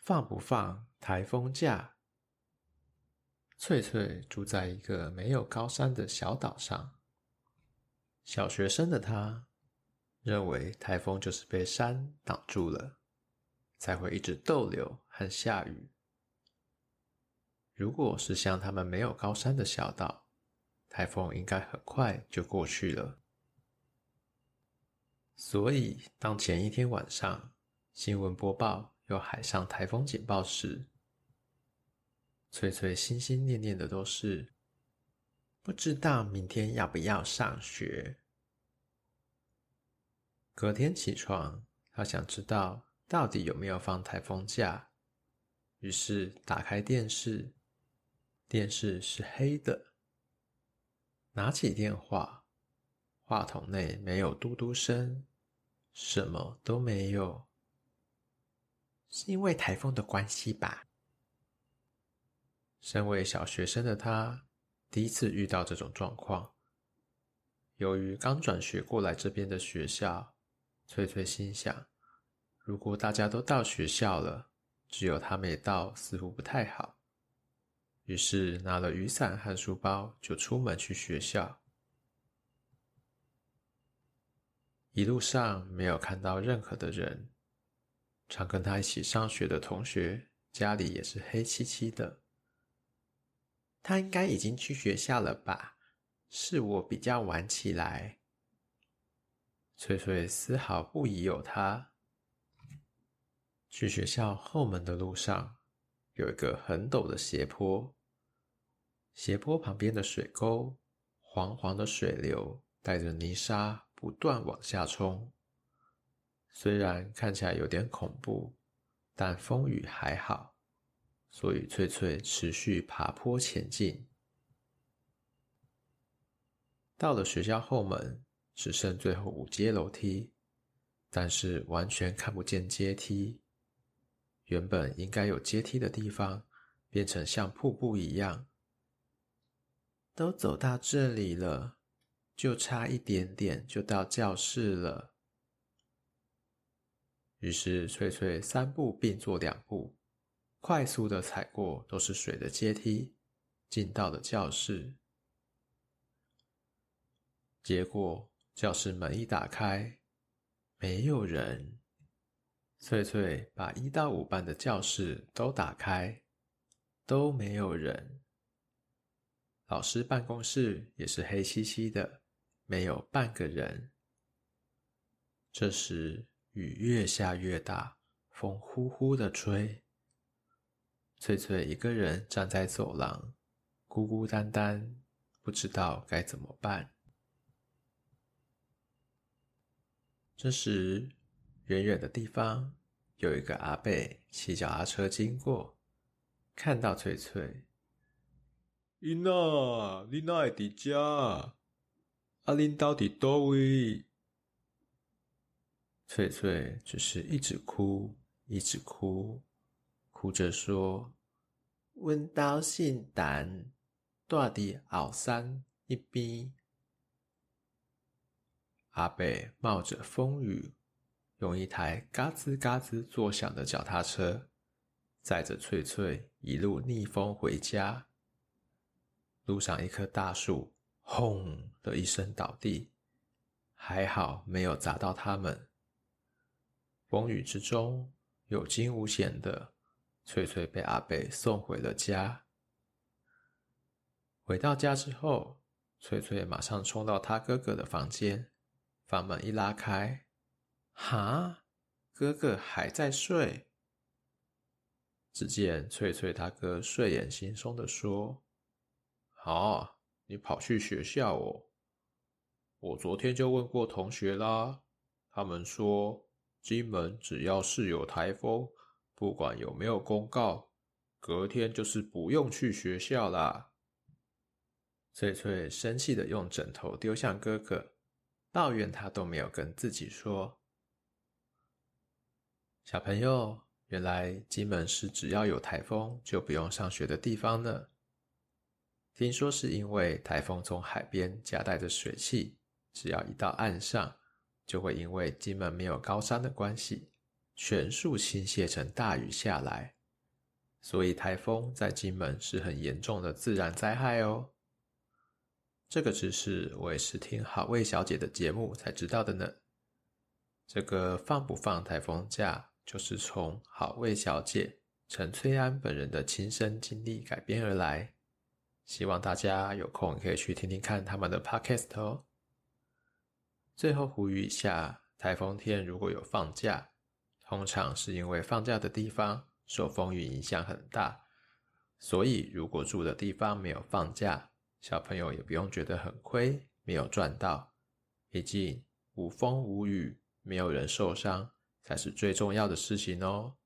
放不放台风假？翠翠住在一个没有高山的小岛上。小学生的她认为台风就是被山挡住了，才会一直逗留和下雨。如果是像他们没有高山的小岛，台风应该很快就过去了。所以，当前一天晚上新闻播报有海上台风警报时，翠翠心心念念的都是不知道明天要不要上学。隔天起床，她想知道到底有没有放台风假，于是打开电视，电视是黑的。拿起电话，话筒内没有嘟嘟声，什么都没有。是因为台风的关系吧？身为小学生的他，第一次遇到这种状况。由于刚转学过来这边的学校，翠翠心想：如果大家都到学校了，只有他没到，似乎不太好。于是拿了雨伞和书包，就出门去学校。一路上没有看到任何的人，常跟他一起上学的同学家里也是黑漆漆的。他应该已经去学校了吧？是我比较晚起来。翠翠丝毫不疑有他。去学校后门的路上，有一个很陡的斜坡。斜坡旁边的水沟，黄黄的水流带着泥沙不断往下冲。虽然看起来有点恐怖，但风雨还好。所以，翠翠持续爬坡前进。到了学校后门，只剩最后五阶楼梯，但是完全看不见阶梯。原本应该有阶梯的地方，变成像瀑布一样。都走到这里了，就差一点点就到教室了。于是，翠翠三步并作两步。快速的踩过都是水的阶梯，进到了教室。结果教室门一打开，没有人。翠翠把一到五班的教室都打开，都没有人。老师办公室也是黑漆漆的，没有半个人。这时雨越下越大，风呼呼的吹。翠翠一个人站在走廊，孤孤单单，不知道该怎么办。这时，远远的地方有一个阿贝骑脚踏车经过，看到翠翠，囡仔，你哪会在这？啊，恁到底佗位？翠翠只是一直哭，一直哭。哭着说：“阮兜姓陈，住伫后山一边。”阿伯冒着风雨，用一台嘎吱嘎吱作响的脚踏车，载着翠翠一路逆风回家。路上一棵大树“轰”的一声倒地，还好没有砸到他们。风雨之中，有惊无险的。翠翠被阿伯送回了家。回到家之后，翠翠马上冲到他哥哥的房间，房门一拉开，哈，哥哥还在睡。只见翠翠他哥睡眼惺忪的说：“啊，你跑去学校哦？我昨天就问过同学啦，他们说金门只要是有台风。”不管有没有公告，隔天就是不用去学校啦。翠翠生气的用枕头丢向哥哥，抱怨他都没有跟自己说。小朋友，原来金门是只要有台风就不用上学的地方呢。听说是因为台风从海边夹带着水汽，只要一到岸上，就会因为金门没有高山的关系。全数倾泻成大雨下来，所以台风在金门是很严重的自然灾害哦。这个知识我也是听好味小姐的节目才知道的呢。这个放不放台风假，就是从好味小姐陈翠安本人的亲身经历改编而来。希望大家有空可以去听听看他们的 podcast 哦。最后呼吁一下，台风天如果有放假，通常是因为放假的地方受风雨影响很大，所以如果住的地方没有放假，小朋友也不用觉得很亏，没有赚到。毕竟无风无雨，没有人受伤才是最重要的事情哦。